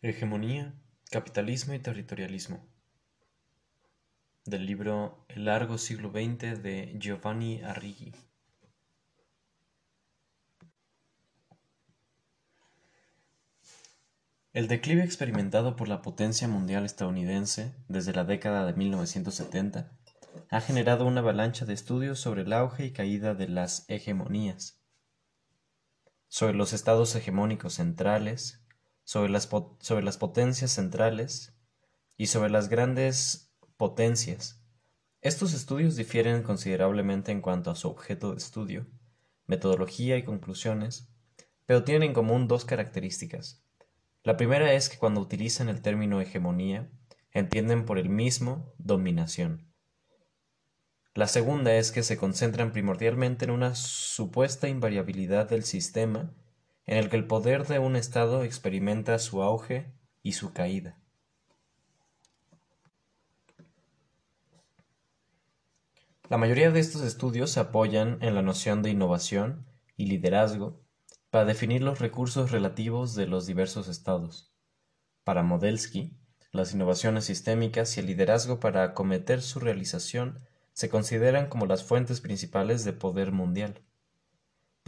Hegemonía, capitalismo y territorialismo. Del libro El largo siglo XX de Giovanni Arrighi. El declive experimentado por la potencia mundial estadounidense desde la década de 1970 ha generado una avalancha de estudios sobre el auge y caída de las hegemonías, sobre los estados hegemónicos centrales, sobre las, sobre las potencias centrales y sobre las grandes potencias. Estos estudios difieren considerablemente en cuanto a su objeto de estudio, metodología y conclusiones, pero tienen en común dos características. La primera es que cuando utilizan el término hegemonía, entienden por el mismo dominación. La segunda es que se concentran primordialmente en una supuesta invariabilidad del sistema en el que el poder de un Estado experimenta su auge y su caída. La mayoría de estos estudios se apoyan en la noción de innovación y liderazgo para definir los recursos relativos de los diversos estados. Para Modelsky, las innovaciones sistémicas y el liderazgo para acometer su realización se consideran como las fuentes principales de poder mundial.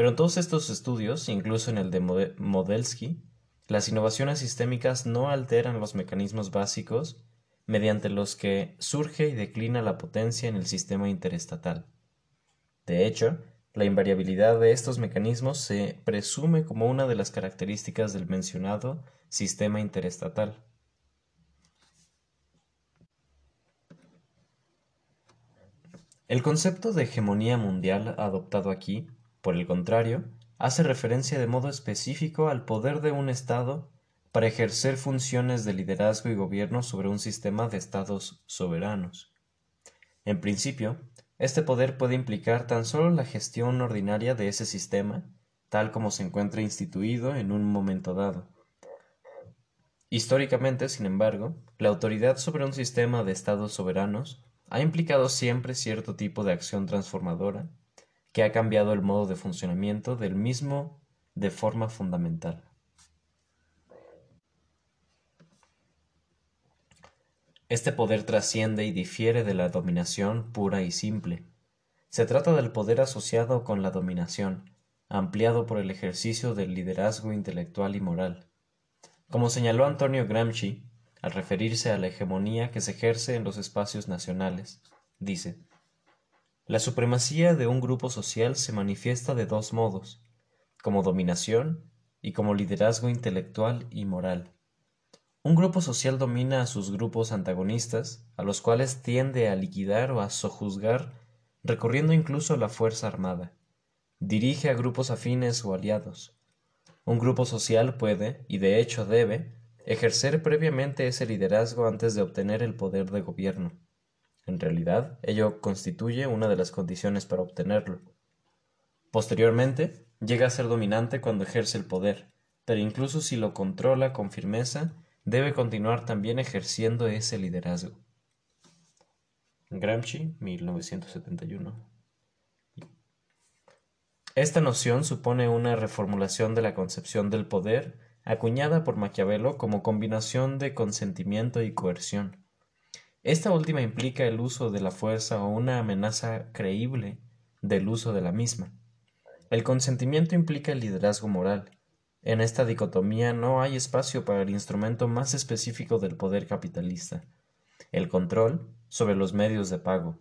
Pero en todos estos estudios, incluso en el de Modelsky, las innovaciones sistémicas no alteran los mecanismos básicos mediante los que surge y declina la potencia en el sistema interestatal. De hecho, la invariabilidad de estos mecanismos se presume como una de las características del mencionado sistema interestatal. El concepto de hegemonía mundial adoptado aquí por el contrario, hace referencia de modo específico al poder de un Estado para ejercer funciones de liderazgo y gobierno sobre un sistema de Estados soberanos. En principio, este poder puede implicar tan solo la gestión ordinaria de ese sistema, tal como se encuentra instituido en un momento dado. Históricamente, sin embargo, la autoridad sobre un sistema de estados soberanos ha implicado siempre cierto tipo de acción transformadora que ha cambiado el modo de funcionamiento del mismo de forma fundamental. Este poder trasciende y difiere de la dominación pura y simple. Se trata del poder asociado con la dominación, ampliado por el ejercicio del liderazgo intelectual y moral. Como señaló Antonio Gramsci, al referirse a la hegemonía que se ejerce en los espacios nacionales, dice, la supremacía de un grupo social se manifiesta de dos modos, como dominación y como liderazgo intelectual y moral. Un grupo social domina a sus grupos antagonistas, a los cuales tiende a liquidar o a sojuzgar, recurriendo incluso a la fuerza armada. Dirige a grupos afines o aliados. Un grupo social puede, y de hecho debe, ejercer previamente ese liderazgo antes de obtener el poder de gobierno. En realidad, ello constituye una de las condiciones para obtenerlo. Posteriormente, llega a ser dominante cuando ejerce el poder, pero incluso si lo controla con firmeza, debe continuar también ejerciendo ese liderazgo. Gramsci, 1971. Esta noción supone una reformulación de la concepción del poder acuñada por Maquiavelo como combinación de consentimiento y coerción. Esta última implica el uso de la fuerza o una amenaza creíble del uso de la misma. El consentimiento implica el liderazgo moral. En esta dicotomía no hay espacio para el instrumento más específico del poder capitalista, el control sobre los medios de pago.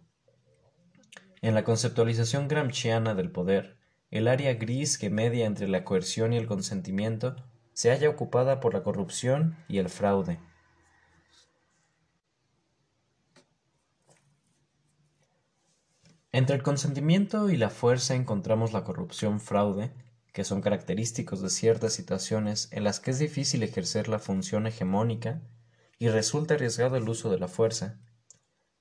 En la conceptualización gramsciana del poder, el área gris que media entre la coerción y el consentimiento se halla ocupada por la corrupción y el fraude. Entre el consentimiento y la fuerza encontramos la corrupción-fraude, que son característicos de ciertas situaciones en las que es difícil ejercer la función hegemónica y resulta arriesgado el uso de la fuerza.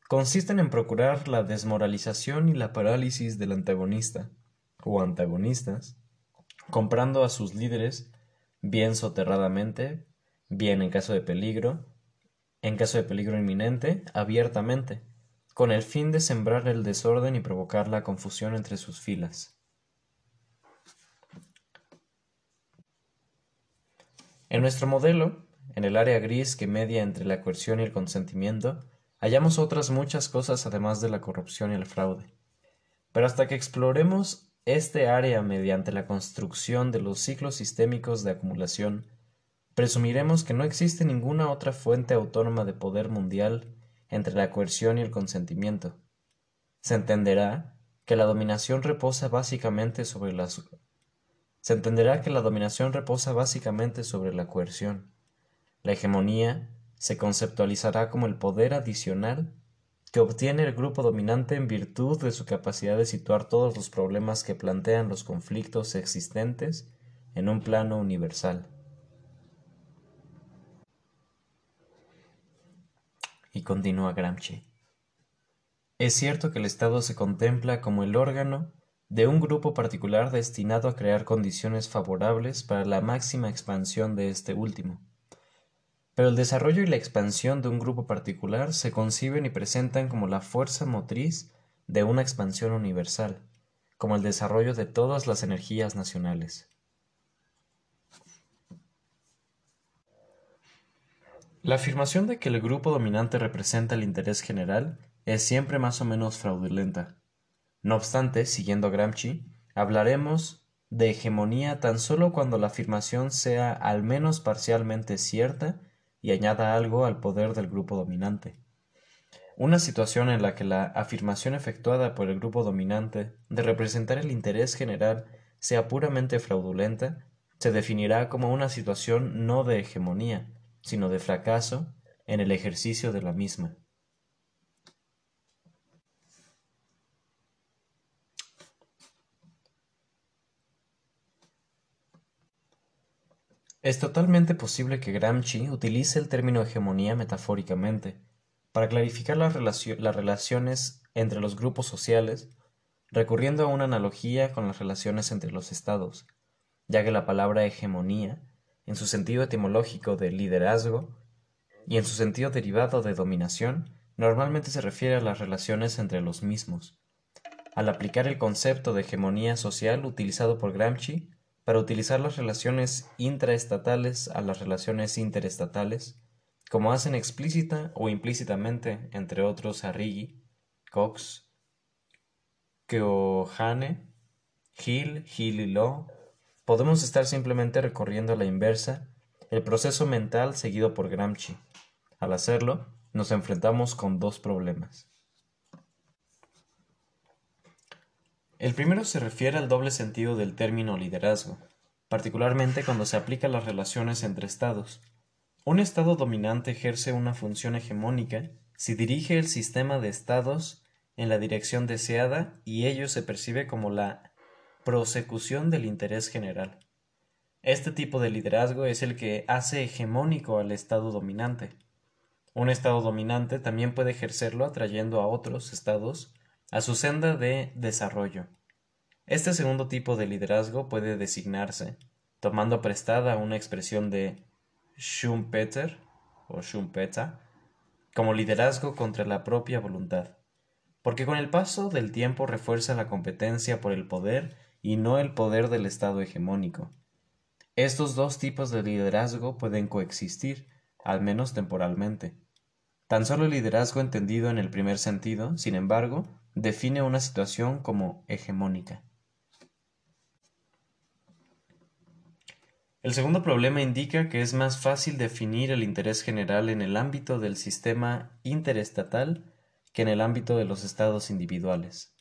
Consisten en procurar la desmoralización y la parálisis del antagonista o antagonistas, comprando a sus líderes bien soterradamente, bien en caso de peligro, en caso de peligro inminente, abiertamente con el fin de sembrar el desorden y provocar la confusión entre sus filas. En nuestro modelo, en el área gris que media entre la coerción y el consentimiento, hallamos otras muchas cosas además de la corrupción y el fraude. Pero hasta que exploremos este área mediante la construcción de los ciclos sistémicos de acumulación, presumiremos que no existe ninguna otra fuente autónoma de poder mundial entre la coerción y el consentimiento. Se entenderá que la dominación reposa básicamente sobre la se entenderá que la dominación reposa básicamente sobre la coerción. La hegemonía se conceptualizará como el poder adicional que obtiene el grupo dominante en virtud de su capacidad de situar todos los problemas que plantean los conflictos existentes en un plano universal. Y continúa Gramsci. Es cierto que el Estado se contempla como el órgano de un grupo particular destinado a crear condiciones favorables para la máxima expansión de este último. Pero el desarrollo y la expansión de un grupo particular se conciben y presentan como la fuerza motriz de una expansión universal, como el desarrollo de todas las energías nacionales. La afirmación de que el grupo dominante representa el interés general es siempre más o menos fraudulenta. No obstante, siguiendo Gramsci, hablaremos de hegemonía tan solo cuando la afirmación sea al menos parcialmente cierta y añada algo al poder del grupo dominante. Una situación en la que la afirmación efectuada por el grupo dominante de representar el interés general sea puramente fraudulenta, se definirá como una situación no de hegemonía, sino de fracaso en el ejercicio de la misma. Es totalmente posible que Gramsci utilice el término hegemonía metafóricamente, para clarificar las, relaciones entre los grupos sociales, recurriendo a una analogía con las relaciones entre los estados, ya que la palabra hegemonía, en su sentido etimológico de liderazgo y en su sentido derivado de dominación, normalmente se refiere a las relaciones entre los mismos. Al aplicar el concepto de hegemonía social utilizado por Gramsci, para utilizar las relaciones intraestatales a las relaciones interestatales, como hacen explícita o implícitamente, entre otros, Arrighi, Cox, Keohane, Hill, Hill y Law, podemos estar simplemente recorriendo a la inversa el proceso mental seguido por Gramsci. Al hacerlo, nos enfrentamos con dos problemas. El primero se refiere al doble sentido del término liderazgo, particularmente cuando se aplica a las relaciones entre estados. Un estado dominante ejerce una función hegemónica si dirige el sistema de estados en la dirección deseada y ello se percibe como la prosecución del interés general. Este tipo de liderazgo es el que hace hegemónico al estado dominante. Un estado dominante también puede ejercerlo atrayendo a otros estados a su senda de desarrollo. Este segundo tipo de liderazgo puede designarse, tomando prestada una expresión de Schumpeter o Schumpeter, como liderazgo contra la propia voluntad, porque con el paso del tiempo refuerza la competencia por el poder y no el poder del Estado hegemónico. Estos dos tipos de liderazgo pueden coexistir, al menos temporalmente. Tan solo el liderazgo entendido en el primer sentido, sin embargo, define una situación como hegemónica. El segundo problema indica que es más fácil definir el interés general en el ámbito del sistema interestatal que en el ámbito de los estados individuales.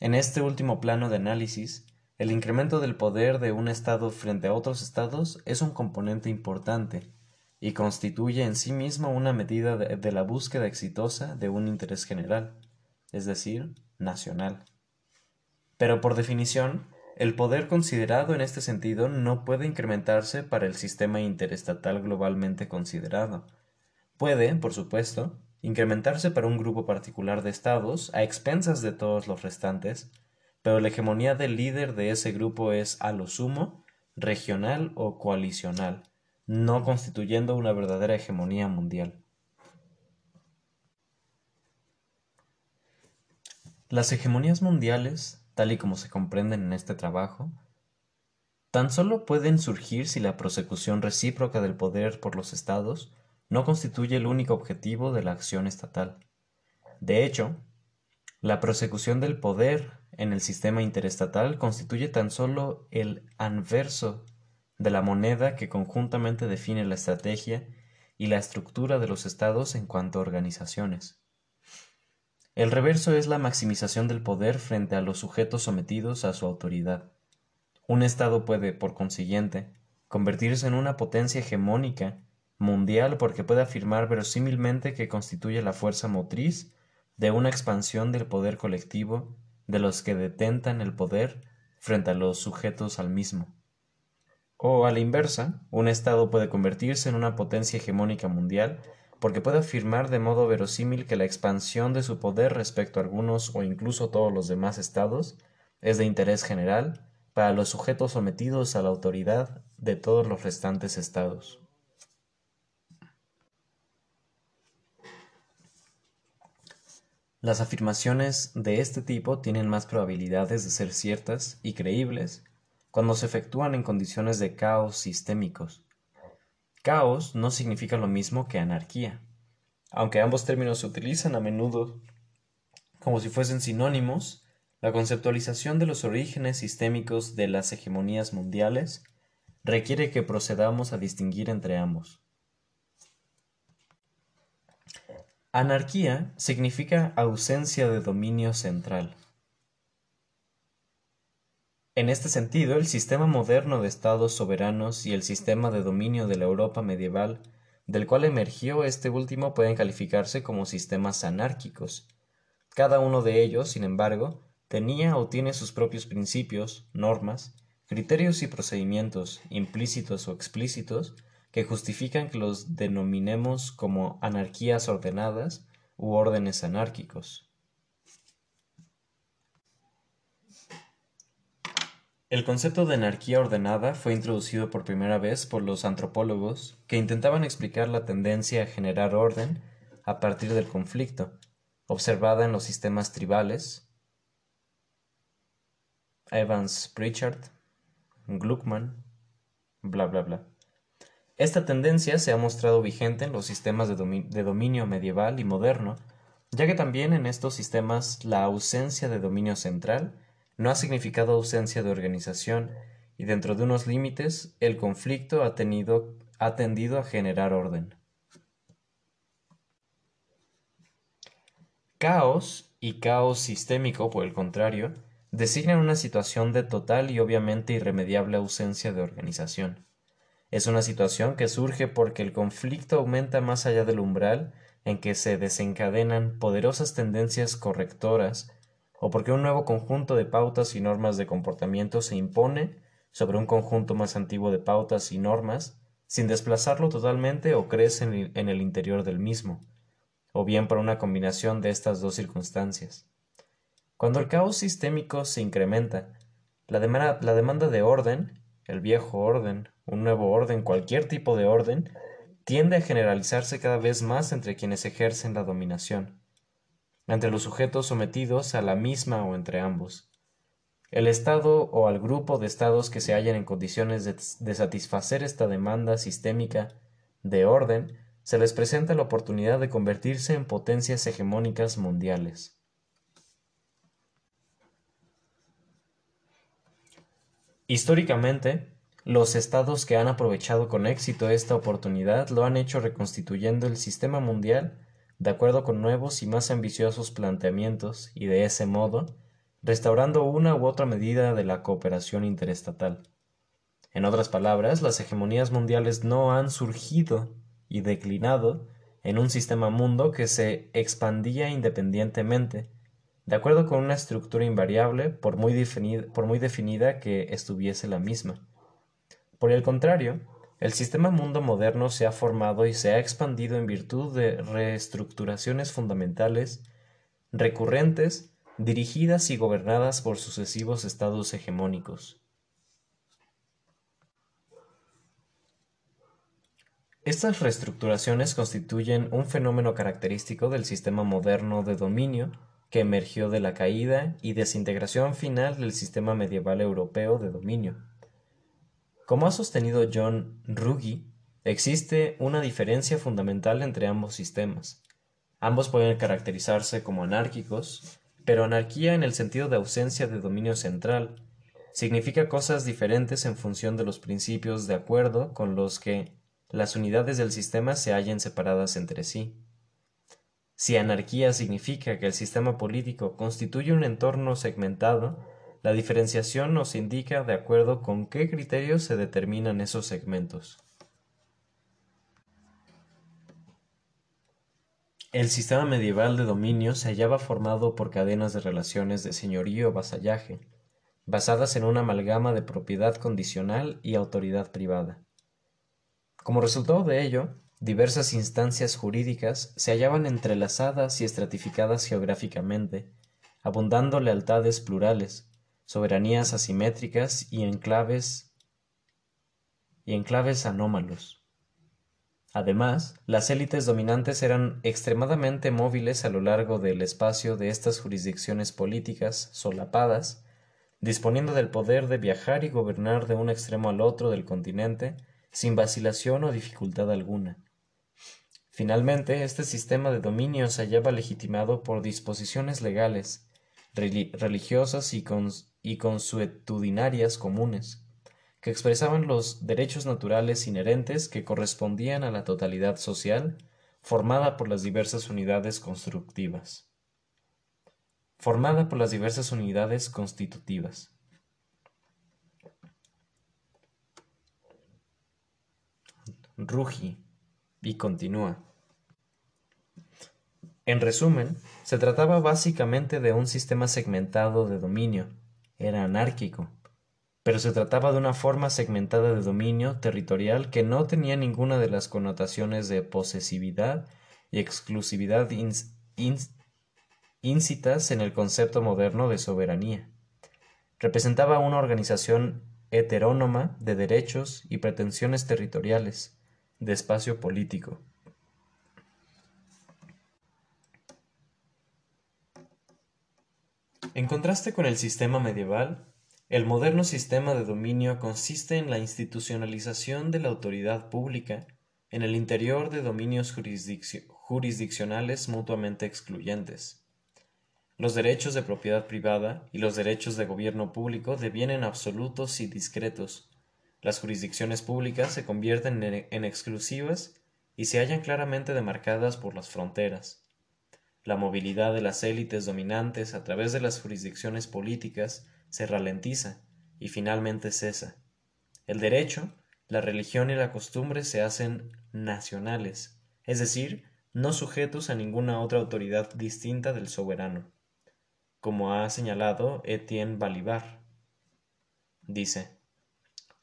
En este último plano de análisis, el incremento del poder de un estado frente a otros estados es un componente importante y constituye en sí mismo una medida de, la búsqueda exitosa de un interés general es decir, nacional. Pero por definición, el poder considerado en este sentido no puede incrementarse para el sistema interestatal globalmente considerado. Puede, por supuesto, incrementarse para un grupo particular de estados a expensas de todos los restantes, pero la hegemonía del líder de ese grupo es a lo sumo regional o coalicional, no constituyendo una verdadera hegemonía mundial. Las hegemonías mundiales, tal y como se comprenden en este trabajo, tan solo pueden surgir si la prosecución recíproca del poder por los estados no constituye el único objetivo de la acción estatal. De hecho, la prosecución del poder en el sistema interestatal constituye tan solo el anverso de la moneda que conjuntamente define la estrategia y la estructura de los estados en cuanto a organizaciones. El reverso es la maximización del poder frente a los sujetos sometidos a su autoridad. Un estado puede, por consiguiente, convertirse en una potencia hegemónica mundial porque puede afirmar verosímilmente que constituye la fuerza motriz de una expansión del poder colectivo de los que detentan el poder frente a los sujetos al mismo. O a la inversa, un Estado puede convertirse en una potencia hegemónica mundial porque puede afirmar de modo verosímil que la expansión de su poder respecto a algunos o incluso todos los demás Estados es de interés general para los sujetos sometidos a la autoridad de todos los restantes Estados. Las afirmaciones de este tipo tienen más probabilidades de ser ciertas y creíbles cuando se efectúan en condiciones de caos sistémicos. Caos no significa lo mismo que anarquía, aunque ambos términos se utilizan a menudo como si fuesen sinónimos, la conceptualización de los orígenes sistémicos de las hegemonías mundiales requiere que procedamos a distinguir entre ambos. Anarquía significa ausencia de dominio central. En este sentido, el sistema moderno de estados soberanos y el sistema de dominio de la Europa medieval, del cual emergió este último, pueden calificarse como sistemas anárquicos. Cada uno de ellos, sin embargo, tenía o tiene sus propios principios, normas, criterios y procedimientos, implícitos o explícitos, que justifican que los denominemos como anarquías ordenadas u órdenes anárquicos. El concepto de anarquía ordenada fue introducido por primera vez por los antropólogos que intentaban explicar la tendencia a generar orden a partir del conflicto, observada en los sistemas tribales. Evans Pritchard, Gluckman, bla bla bla. Esta tendencia se ha mostrado vigente en los sistemas de, dominio medieval y moderno, ya que también en estos sistemas la ausencia de dominio central no ha significado ausencia de organización y dentro de unos límites el conflicto ha, tenido, ha tendido a generar orden. Caos y caos sistémico, por el contrario, designan una situación de total y obviamente irremediable ausencia de organización. Es una situación que surge porque el conflicto aumenta más allá del umbral en que se desencadenan poderosas tendencias correctoras o porque un nuevo conjunto de pautas y normas de comportamiento se impone sobre un conjunto más antiguo de pautas y normas sin desplazarlo totalmente o crece en el interior del mismo, o bien por una combinación de estas dos circunstancias. Cuando el caos sistémico se incrementa, la, la demanda de orden, el viejo orden, un nuevo orden, cualquier tipo de orden, tiende a generalizarse cada vez más entre quienes ejercen la dominación entre los sujetos sometidos a la misma o entre ambos. El Estado o al grupo de Estados que se hallen en condiciones de, satisfacer esta demanda sistémica de orden, se les presenta la oportunidad de convertirse en potencias hegemónicas mundiales. Históricamente, los estados que han aprovechado con éxito esta oportunidad lo han hecho reconstituyendo el sistema mundial de acuerdo con nuevos y más ambiciosos planteamientos y de ese modo, restaurando una u otra medida de la cooperación interestatal. En otras palabras, las hegemonías mundiales no han surgido y declinado en un sistema mundo que se expandía independientemente, de acuerdo con una estructura invariable por muy, definida, que estuviese la misma. Por el contrario, el sistema mundo moderno se ha formado y se ha expandido en virtud de reestructuraciones fundamentales, recurrentes, dirigidas y gobernadas por sucesivos estados hegemónicos. Estas reestructuraciones constituyen un fenómeno característico del sistema moderno de dominio que emergió de la caída y desintegración final del sistema medieval europeo de dominio. Como ha sostenido John Ruggie, existe una diferencia fundamental entre ambos sistemas. Ambos pueden caracterizarse como anárquicos, pero anarquía en el sentido de ausencia de dominio central significa cosas diferentes en función de los principios de acuerdo con los que las unidades del sistema se hallen separadas entre sí. Si anarquía significa que el sistema político constituye un entorno segmentado, la diferenciación nos indica de acuerdo con qué criterios se determinan esos segmentos. El sistema medieval de dominio se hallaba formado por cadenas de relaciones de señorío vasallaje, basadas en una amalgama de propiedad condicional y autoridad privada. Como resultado de ello, diversas instancias jurídicas se hallaban entrelazadas y estratificadas geográficamente, abundando lealtades plurales, soberanías asimétricas y enclaves y enclaves anómalos. Además, las élites dominantes eran extremadamente móviles a lo largo del espacio de estas jurisdicciones políticas solapadas, disponiendo del poder de viajar y gobernar de un extremo al otro del continente sin vacilación o dificultad alguna. Finalmente, este sistema de dominio se hallaba legitimado por disposiciones legales, religiosas y, y consuetudinarias comunes, que expresaban los derechos naturales inherentes que correspondían a la totalidad social formada por las diversas unidades constructivas. Formada por las diversas unidades constitutivas. Rugi y continúa. En resumen, se trataba básicamente de un sistema segmentado de dominio, era anárquico, pero se trataba de una forma segmentada de dominio territorial que no tenía ninguna de las connotaciones de posesividad y exclusividad íncitas en el concepto moderno de soberanía. Representaba una organización heterónoma de derechos y pretensiones territoriales, de espacio político. En contraste con el sistema medieval, el moderno sistema de dominio consiste en la institucionalización de la autoridad pública en el interior de dominios jurisdiccionales mutuamente excluyentes. Los derechos de propiedad privada y los derechos de gobierno público devienen absolutos y discretos. Las jurisdicciones públicas se convierten en exclusivas y se hallan claramente demarcadas por las fronteras. La movilidad de las élites dominantes a través de las jurisdicciones políticas se ralentiza y finalmente cesa. El derecho, la religión y la costumbre se hacen nacionales, es decir, no sujetos a ninguna otra autoridad distinta del soberano, como ha señalado Etienne Balibar. Dice,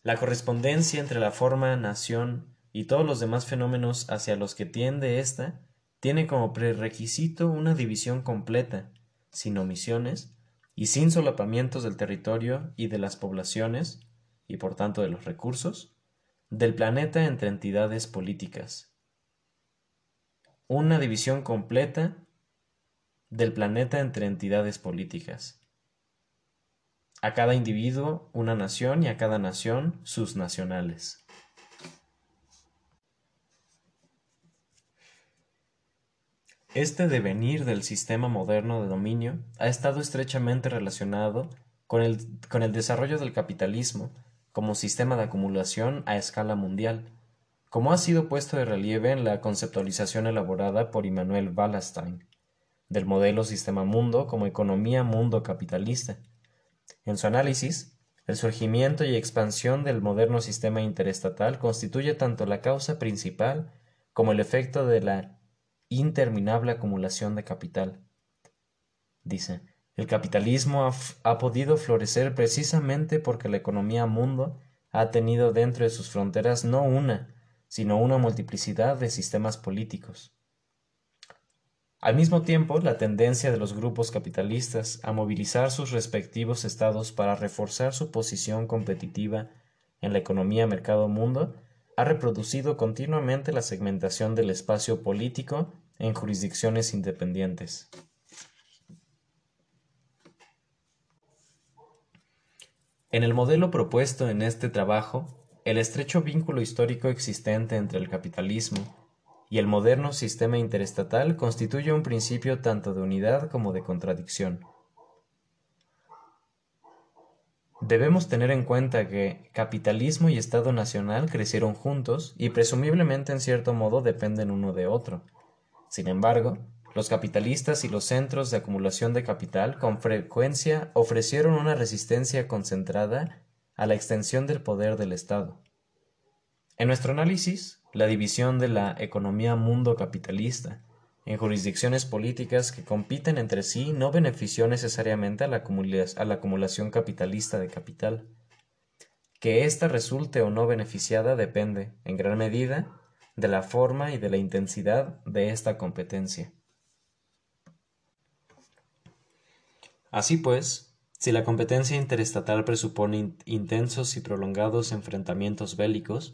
la correspondencia entre la forma nación y todos los demás fenómenos hacia los que tiende ésta tiene como prerequisito una división completa, sin omisiones y sin solapamientos del territorio y de las poblaciones, y por tanto de los recursos, del planeta entre entidades políticas. Una división completa del planeta entre entidades políticas. A cada individuo una nación y a cada nación sus nacionales. Este devenir del sistema moderno de dominio ha estado estrechamente relacionado con el, con el, desarrollo del capitalismo como sistema de acumulación a escala mundial, como ha sido puesto de relieve en la conceptualización elaborada por Immanuel Wallerstein del modelo sistema mundo como economía mundo capitalista. En su análisis, el surgimiento y expansión del moderno sistema interestatal constituye tanto la causa principal como el efecto de la interminable acumulación de capital. Dice, el capitalismo ha, podido florecer precisamente porque la economía mundo ha tenido dentro de sus fronteras no una, sino una multiplicidad de sistemas políticos. Al mismo tiempo, la tendencia de los grupos capitalistas a movilizar sus respectivos estados para reforzar su posición competitiva en la economía mercado mundo ha reproducido continuamente la segmentación del espacio político en jurisdicciones independientes. En el modelo propuesto en este trabajo, el estrecho vínculo histórico existente entre el capitalismo y el moderno sistema interestatal constituye un principio tanto de unidad como de contradicción. Debemos tener en cuenta que capitalismo y Estado Nacional crecieron juntos y presumiblemente en cierto modo dependen uno de otro. Sin embargo, los capitalistas y los centros de acumulación de capital con frecuencia ofrecieron una resistencia concentrada a la extensión del poder del Estado. En nuestro análisis, la división de la economía mundo capitalista en jurisdicciones políticas que compiten entre sí no benefició necesariamente a la, acumulación capitalista de capital. Que ésta resulte o no beneficiada depende, en gran medida, de la forma y de la intensidad de esta competencia. Así pues, si la competencia interestatal presupone intensos y prolongados enfrentamientos bélicos,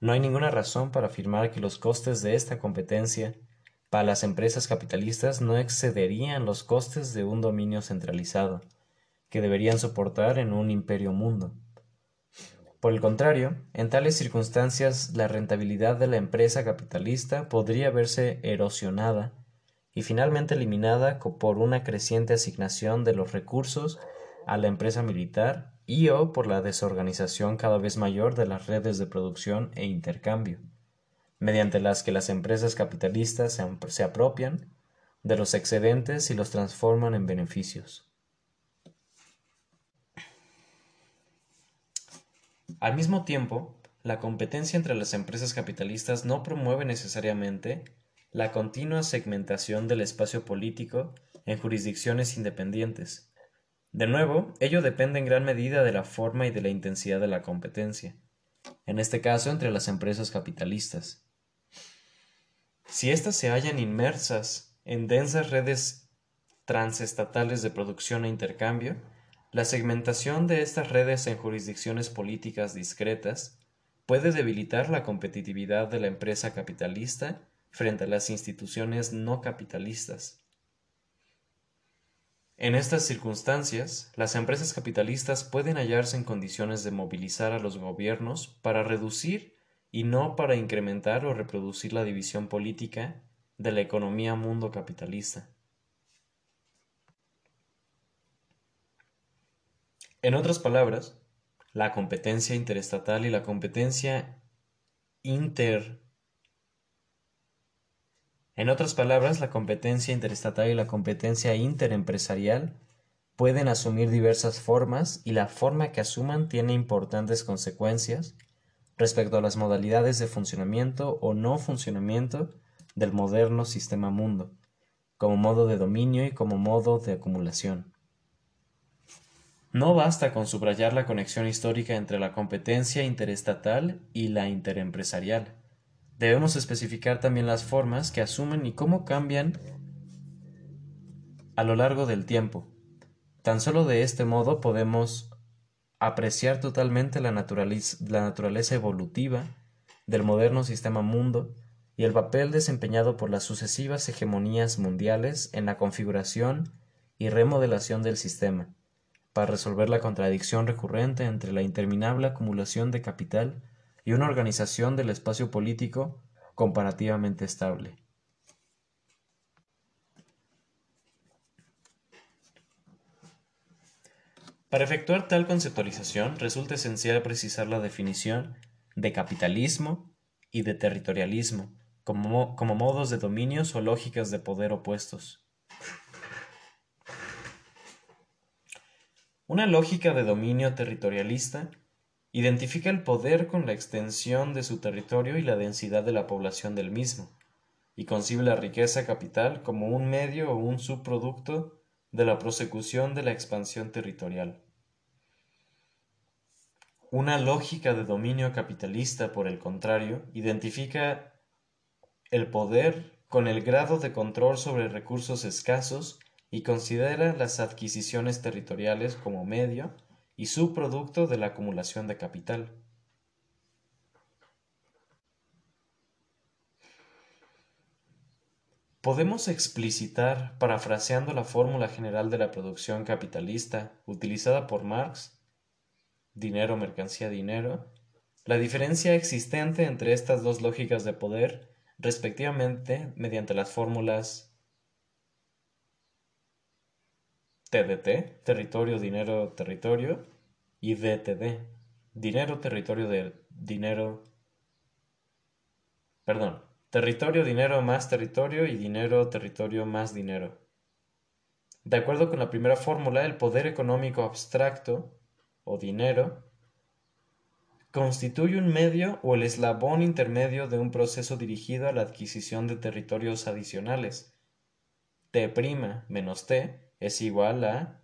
no hay ninguna razón para afirmar que los costes de esta competencia para las empresas capitalistas no excederían los costes de un dominio centralizado, que deberían soportar en un imperio mundo. Por el contrario, en tales circunstancias la rentabilidad de la empresa capitalista podría verse erosionada y finalmente eliminada por una creciente asignación de los recursos a la empresa militar y o por la desorganización cada vez mayor de las redes de producción e intercambio mediante las que las empresas capitalistas se, apropian de los excedentes y los transforman en beneficios. Al mismo tiempo, la competencia entre las empresas capitalistas no promueve necesariamente la continua segmentación del espacio político en jurisdicciones independientes. De nuevo, ello depende en gran medida de la forma y de la intensidad de la competencia, en este caso entre las empresas capitalistas. Si éstas se hallan inmersas en densas redes transestatales de producción e intercambio, la segmentación de estas redes en jurisdicciones políticas discretas puede debilitar la competitividad de la empresa capitalista frente a las instituciones no capitalistas. En estas circunstancias, las empresas capitalistas pueden hallarse en condiciones de movilizar a los gobiernos para reducir y no para incrementar o reproducir la división política de la economía mundo capitalista. En otras palabras, la competencia interestatal y la competencia inter en otras palabras, la competencia interestatal y la competencia interempresarial pueden asumir diversas formas y la forma que asuman tiene importantes consecuencias respecto a las modalidades de funcionamiento o no funcionamiento del moderno sistema mundo, como modo de dominio y como modo de acumulación. No basta con subrayar la conexión histórica entre la competencia interestatal y la interempresarial. Debemos especificar también las formas que asumen y cómo cambian a lo largo del tiempo. Tan solo de este modo podemos apreciar totalmente la, naturaleza evolutiva del moderno sistema mundo y el papel desempeñado por las sucesivas hegemonías mundiales en la configuración y remodelación del sistema, para resolver la contradicción recurrente entre la interminable acumulación de capital y una organización del espacio político comparativamente estable. Para efectuar tal conceptualización resulta esencial precisar la definición de capitalismo y de territorialismo como, como modos de dominios o lógicas de poder opuestos. Una lógica de dominio territorialista identifica el poder con la extensión de su territorio y la densidad de la población del mismo, y concibe la riqueza capital como un medio o un subproducto de la prosecución de la expansión territorial. Una lógica de dominio capitalista, por el contrario, identifica el poder con el grado de control sobre recursos escasos y considera las adquisiciones territoriales como medio y subproducto de la acumulación de capital. Podemos explicitar, parafraseando la fórmula general de la producción capitalista utilizada por Marx, dinero, mercancía, dinero, La diferencia existente entre estas dos lógicas de poder, respectivamente, mediante las fórmulas TDT, territorio, dinero, territorio, y DTD, dinero, territorio, de dinero, perdón, territorio, dinero más territorio y dinero, territorio más dinero. De acuerdo con la primera fórmula, el poder económico abstracto, o dinero, constituye un medio o el eslabón intermedio de un proceso dirigido a la adquisición de territorios adicionales. T' menos T es igual a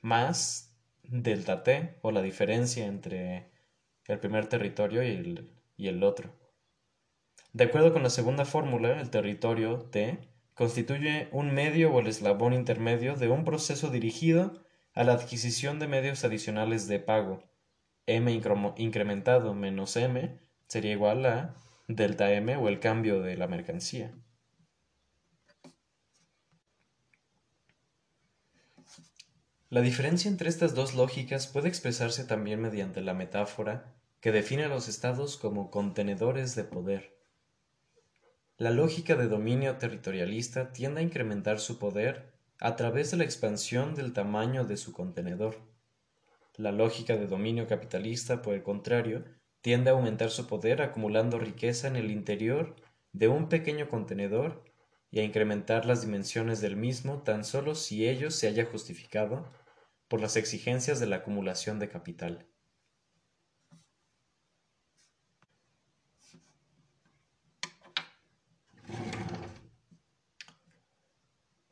más delta T o la diferencia entre el primer territorio y el, y el otro. De acuerdo con la segunda fórmula, el territorio T constituye un medio o el eslabón intermedio de un proceso dirigido a la adquisición de medios adicionales de pago. m incrementado menos m sería igual a delta m o el cambio de la mercancía. La diferencia entre estas dos lógicas puede expresarse también mediante la metáfora que define a los estados como contenedores de poder. La lógica de dominio territorialista tiende a incrementar su poder a través de la expansión del tamaño de su contenedor. La lógica de dominio capitalista, por el contrario, tiende a aumentar su poder acumulando riqueza en el interior de un pequeño contenedor y a incrementar las dimensiones del mismo tan solo si ello se haya justificado por las exigencias de la acumulación de capital.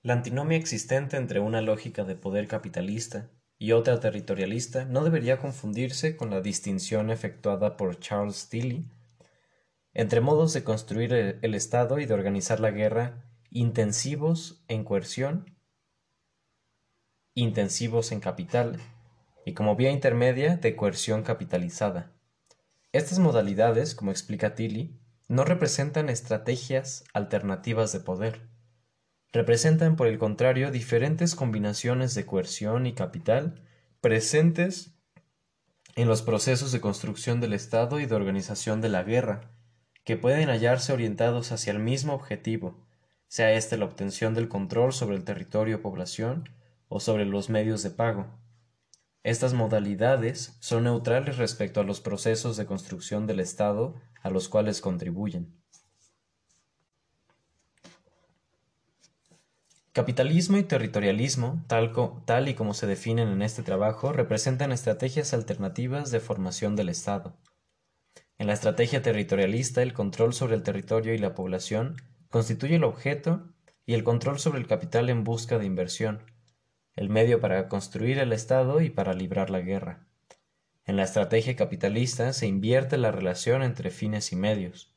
La antinomia existente entre una lógica de poder capitalista y otra territorialista no debería confundirse con la distinción efectuada por Charles Tilly entre modos de construir el Estado y de organizar la guerra intensivos en coerción, intensivos en capital y como vía intermedia de coerción capitalizada. Estas modalidades, como explica Tilly, no representan estrategias alternativas de poder, representan por el contrario diferentes combinaciones de coerción y capital presentes en los procesos de construcción del Estado y de organización de la guerra, que pueden hallarse orientados hacia el mismo objetivo, sea éste la obtención del control sobre el territorio o población o sobre los medios de pago. Estas modalidades son neutrales respecto a los procesos de construcción del Estado a los cuales contribuyen. Capitalismo y territorialismo, tal, tal, y como se definen en este trabajo, representan estrategias alternativas de formación del Estado. En la estrategia territorialista, el control sobre el territorio y la población constituye el objeto y el control sobre el capital en busca de inversión, el medio para construir el Estado y para librar la guerra. En la estrategia capitalista se invierte la relación entre fines y medios.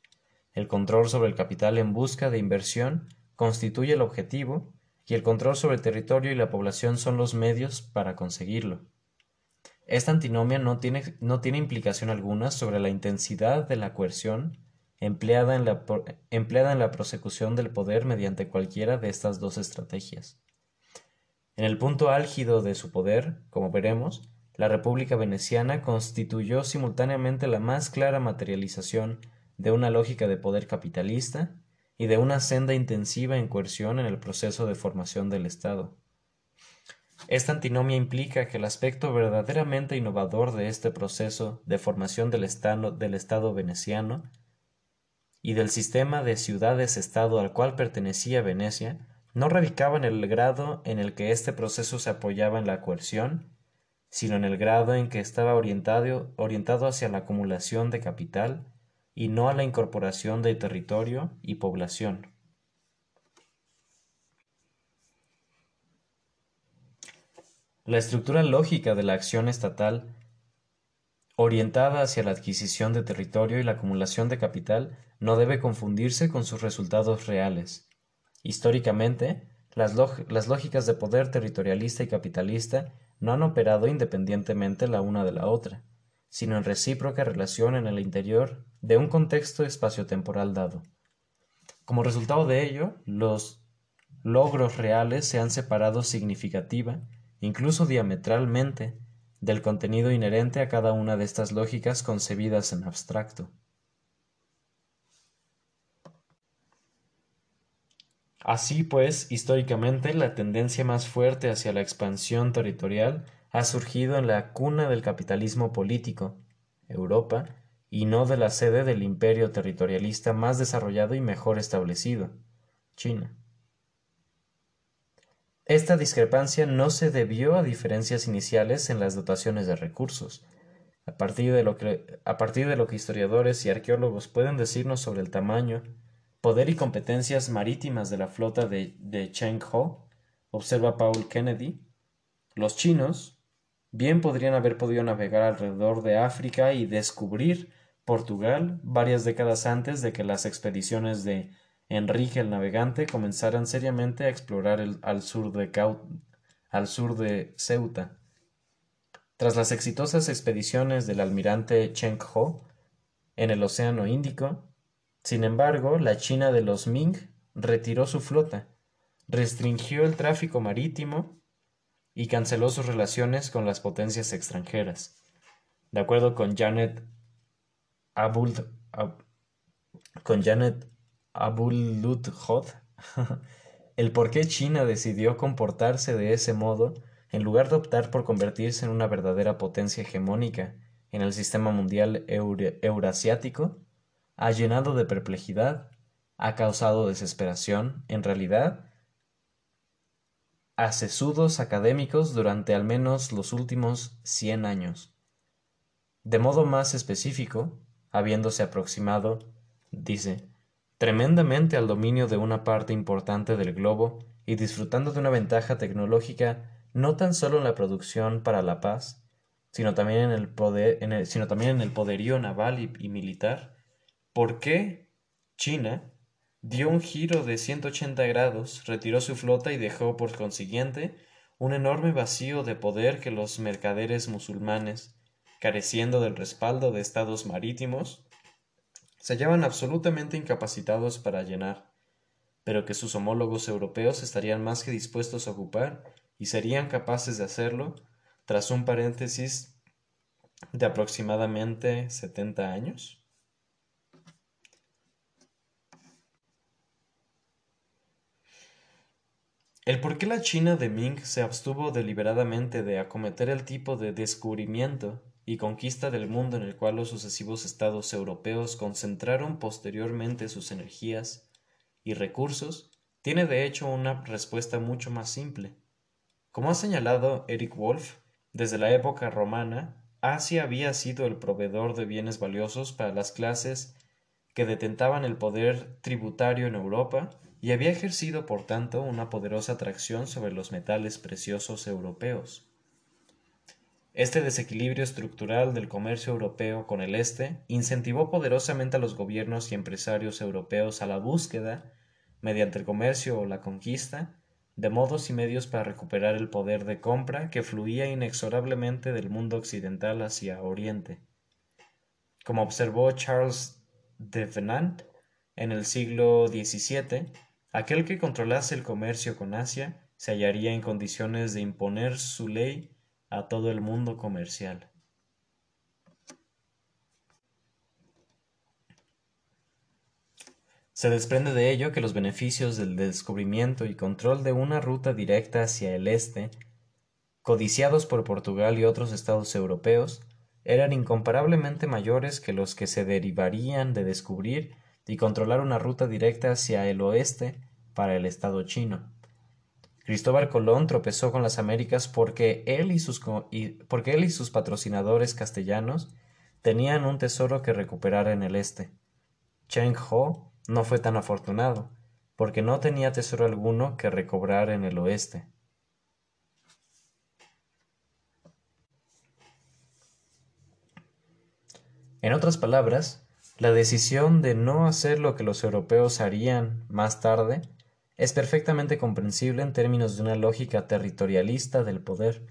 El control sobre el capital en busca de inversión constituye el objetivo y el control sobre el territorio y la población son los medios para conseguirlo. Esta antinomia no tiene, no tiene implicación alguna sobre la intensidad de la coerción empleada en, la, empleada en la prosecución del poder mediante cualquiera de estas dos estrategias. En el punto álgido de su poder, como veremos, la República Veneciana constituyó simultáneamente la más clara materialización de una lógica de poder capitalista y de una senda intensiva en coerción en el proceso de formación del Estado. Esta antinomia implica que el aspecto verdaderamente innovador de este proceso de formación del Estado, del estado veneciano y del sistema de ciudades-estado al cual pertenecía Venecia no radicaba en el grado en el que este proceso se apoyaba en la coerción, sino en el grado en que estaba orientado, orientado hacia la acumulación de capital y no a la incorporación de territorio y población. La estructura lógica de la acción estatal orientada hacia la adquisición de territorio y la acumulación de capital no debe confundirse con sus resultados reales. Históricamente, las, lógicas de poder territorialista y capitalista no han operado independientemente la una de la otra sino en recíproca relación en el interior de un contexto espaciotemporal dado. Como resultado de ello, los logros reales se han separado significativa, incluso diametralmente, del contenido inherente a cada una de estas lógicas concebidas en abstracto. Así pues, históricamente, la tendencia más fuerte hacia la expansión territorial ha surgido en la cuna del capitalismo político, Europa, y no de la sede del imperio territorialista más desarrollado y mejor establecido, China. Esta discrepancia no se debió a diferencias iniciales en las dotaciones de recursos. A partir de lo que, a partir de lo que historiadores y arqueólogos pueden decirnos sobre el tamaño, poder y competencias marítimas de la flota de, de Cheng Ho, observa Paul Kennedy, los chinos bien podrían haber podido navegar alrededor de África y descubrir Portugal varias décadas antes de que las expediciones de Enrique el Navegante comenzaran seriamente a explorar el, al, sur de al sur de Ceuta. Tras las exitosas expediciones del almirante Cheng Ho en el Océano Índico, sin embargo, la China de los Ming retiró su flota, restringió el tráfico marítimo y canceló sus relaciones con las potencias extranjeras. De acuerdo con Janet con Janet el por qué China decidió comportarse de ese modo en lugar de optar por convertirse en una verdadera potencia hegemónica en el sistema mundial eurasiático, ha llenado de perplejidad, ha causado desesperación, en realidad, a sesudos académicos durante al menos los últimos cien años. De modo más específico, habiéndose aproximado, dice, tremendamente al dominio de una parte importante del globo y disfrutando de una ventaja tecnológica no tan solo en la producción para la paz, sino también en el poderío naval y, militar, ¿por qué China dio un giro de 180 grados, retiró su flota y dejó por consiguiente un enorme vacío de poder que los mercaderes musulmanes, careciendo del respaldo de estados marítimos, se hallaban absolutamente incapacitados para llenar, pero que sus homólogos europeos estarían más que dispuestos a ocupar y serían capaces de hacerlo tras un paréntesis de aproximadamente setenta años? El por qué la China de Ming se abstuvo deliberadamente de acometer el tipo de descubrimiento y conquista del mundo en el cual los sucesivos estados europeos concentraron posteriormente sus energías y recursos, tiene de hecho una respuesta mucho más simple. Como ha señalado Eric Wolf, desde la época romana, Asia había sido el proveedor de bienes valiosos para las clases que detentaban el poder tributario en Europa y había ejercido por tanto una poderosa atracción sobre los metales preciosos europeos. Este desequilibrio estructural del comercio europeo con el Este incentivó poderosamente a los gobiernos y empresarios europeos a la búsqueda, mediante el comercio o la conquista, de modos y medios para recuperar el poder de compra que fluía inexorablemente del mundo occidental hacia Oriente. Como observó Charles de Venant en el siglo XVII, aquel que controlase el comercio con Asia se hallaría en condiciones de imponer su ley a todo el mundo comercial. Se desprende de ello que los beneficios del descubrimiento y control de una ruta directa hacia el este, codiciados por Portugal y otros estados europeos, eran incomparablemente mayores que los que se derivarían de descubrir y controlar una ruta directa hacia el oeste para el estado chino. Cristóbal Colón tropezó con las Américas porque él y sus, porque él y sus patrocinadores castellanos tenían un tesoro que recuperar en el este. Cheng Ho no fue tan afortunado, porque no tenía tesoro alguno que recobrar en el oeste. En otras palabras, la decisión de no hacer lo que los europeos harían más tarde es perfectamente comprensible en términos de una lógica territorialista del poder,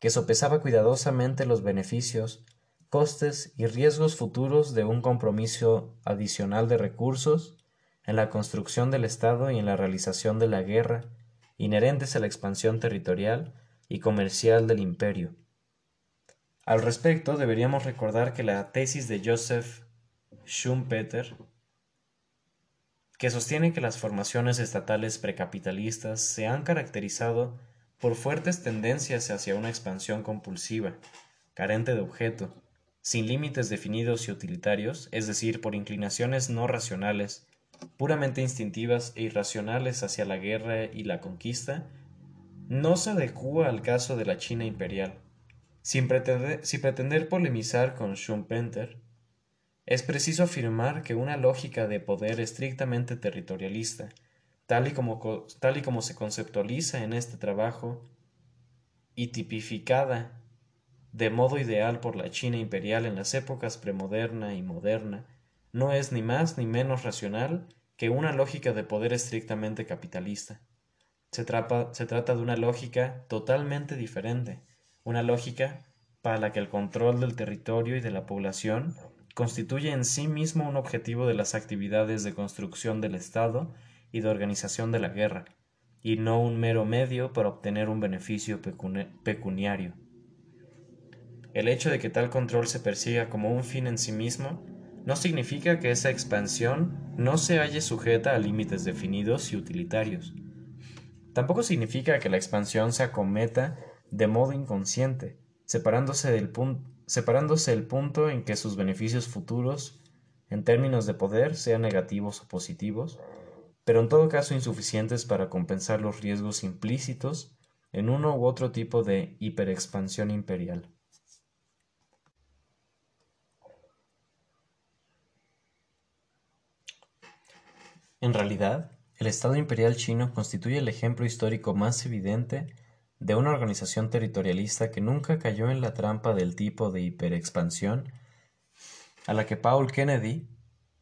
que sopesaba cuidadosamente los beneficios, costes y riesgos futuros de un compromiso adicional de recursos en la construcción del Estado y en la realización de la guerra, inherentes a la expansión territorial y comercial del imperio. Al respecto, deberíamos recordar que la tesis de Joseph Schumpeter, que sostiene que las formaciones estatales precapitalistas se han caracterizado por fuertes tendencias hacia una expansión compulsiva, carente de objeto, sin límites definidos y utilitarios, es decir, por inclinaciones no racionales, puramente instintivas e irracionales hacia la guerra y la conquista, no se adecúa al caso de la China imperial. Sin pretender, polemizar con Schumpeter, es preciso afirmar que una lógica de poder estrictamente territorialista, tal y como, tal y como se conceptualiza en este trabajo, y tipificada de modo ideal por la China imperial en las épocas premoderna y moderna, no es ni más ni menos racional que una lógica de poder estrictamente capitalista. Se, se trata de una lógica totalmente diferente, una lógica para la que el control del territorio y de la población constituye en sí mismo un objetivo de las actividades de construcción del Estado y de organización de la guerra, y no un mero medio para obtener un beneficio pecuniario. El hecho de que tal control se persiga como un fin en sí mismo no significa que esa expansión no se halle sujeta a límites definidos y utilitarios. Tampoco significa que la expansión se acometa de modo inconsciente, separándose, del separándose el punto en que sus beneficios futuros, en términos de poder, sean negativos o positivos, pero en todo caso insuficientes para compensar los riesgos implícitos en uno u otro tipo de hiperexpansión imperial. En realidad, el Estado imperial chino constituye el ejemplo histórico más evidente de una organización territorialista que nunca cayó en la trampa del tipo de hiperexpansión a la que Paul Kennedy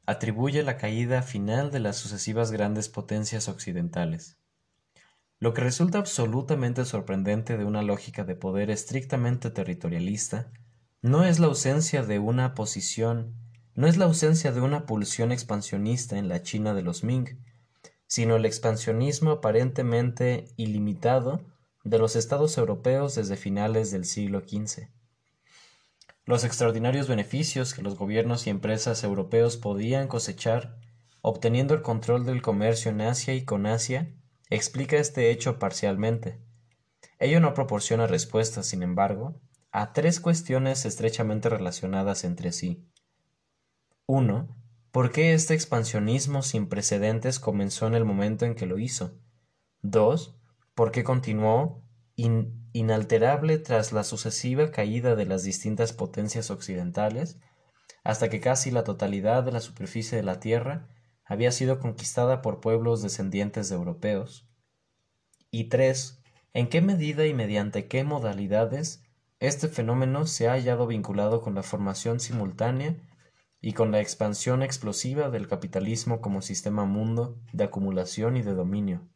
atribuye la caída final de las sucesivas grandes potencias occidentales. Lo que resulta absolutamente sorprendente de una lógica de poder estrictamente territorialista no es la ausencia de una posición, no es la ausencia de una pulsión expansionista en la China de los Ming, sino el expansionismo aparentemente ilimitado de los estados europeos desde finales del siglo XV. Los extraordinarios beneficios que los gobiernos y empresas europeos podían cosechar obteniendo el control del comercio en Asia y con Asia explica este hecho parcialmente. Ello no proporciona respuestas, sin embargo, a tres cuestiones estrechamente relacionadas entre sí. 1. ¿Por qué este expansionismo sin precedentes comenzó en el momento en que lo hizo? 2 porque continuó inalterable tras la sucesiva caída de las distintas potencias occidentales, hasta que casi la totalidad de la superficie de la Tierra había sido conquistada por pueblos descendientes de europeos. Y tres, ¿en qué medida y mediante qué modalidades este fenómeno se ha hallado vinculado con la formación simultánea y con la expansión explosiva del capitalismo como sistema mundo de acumulación y de dominio?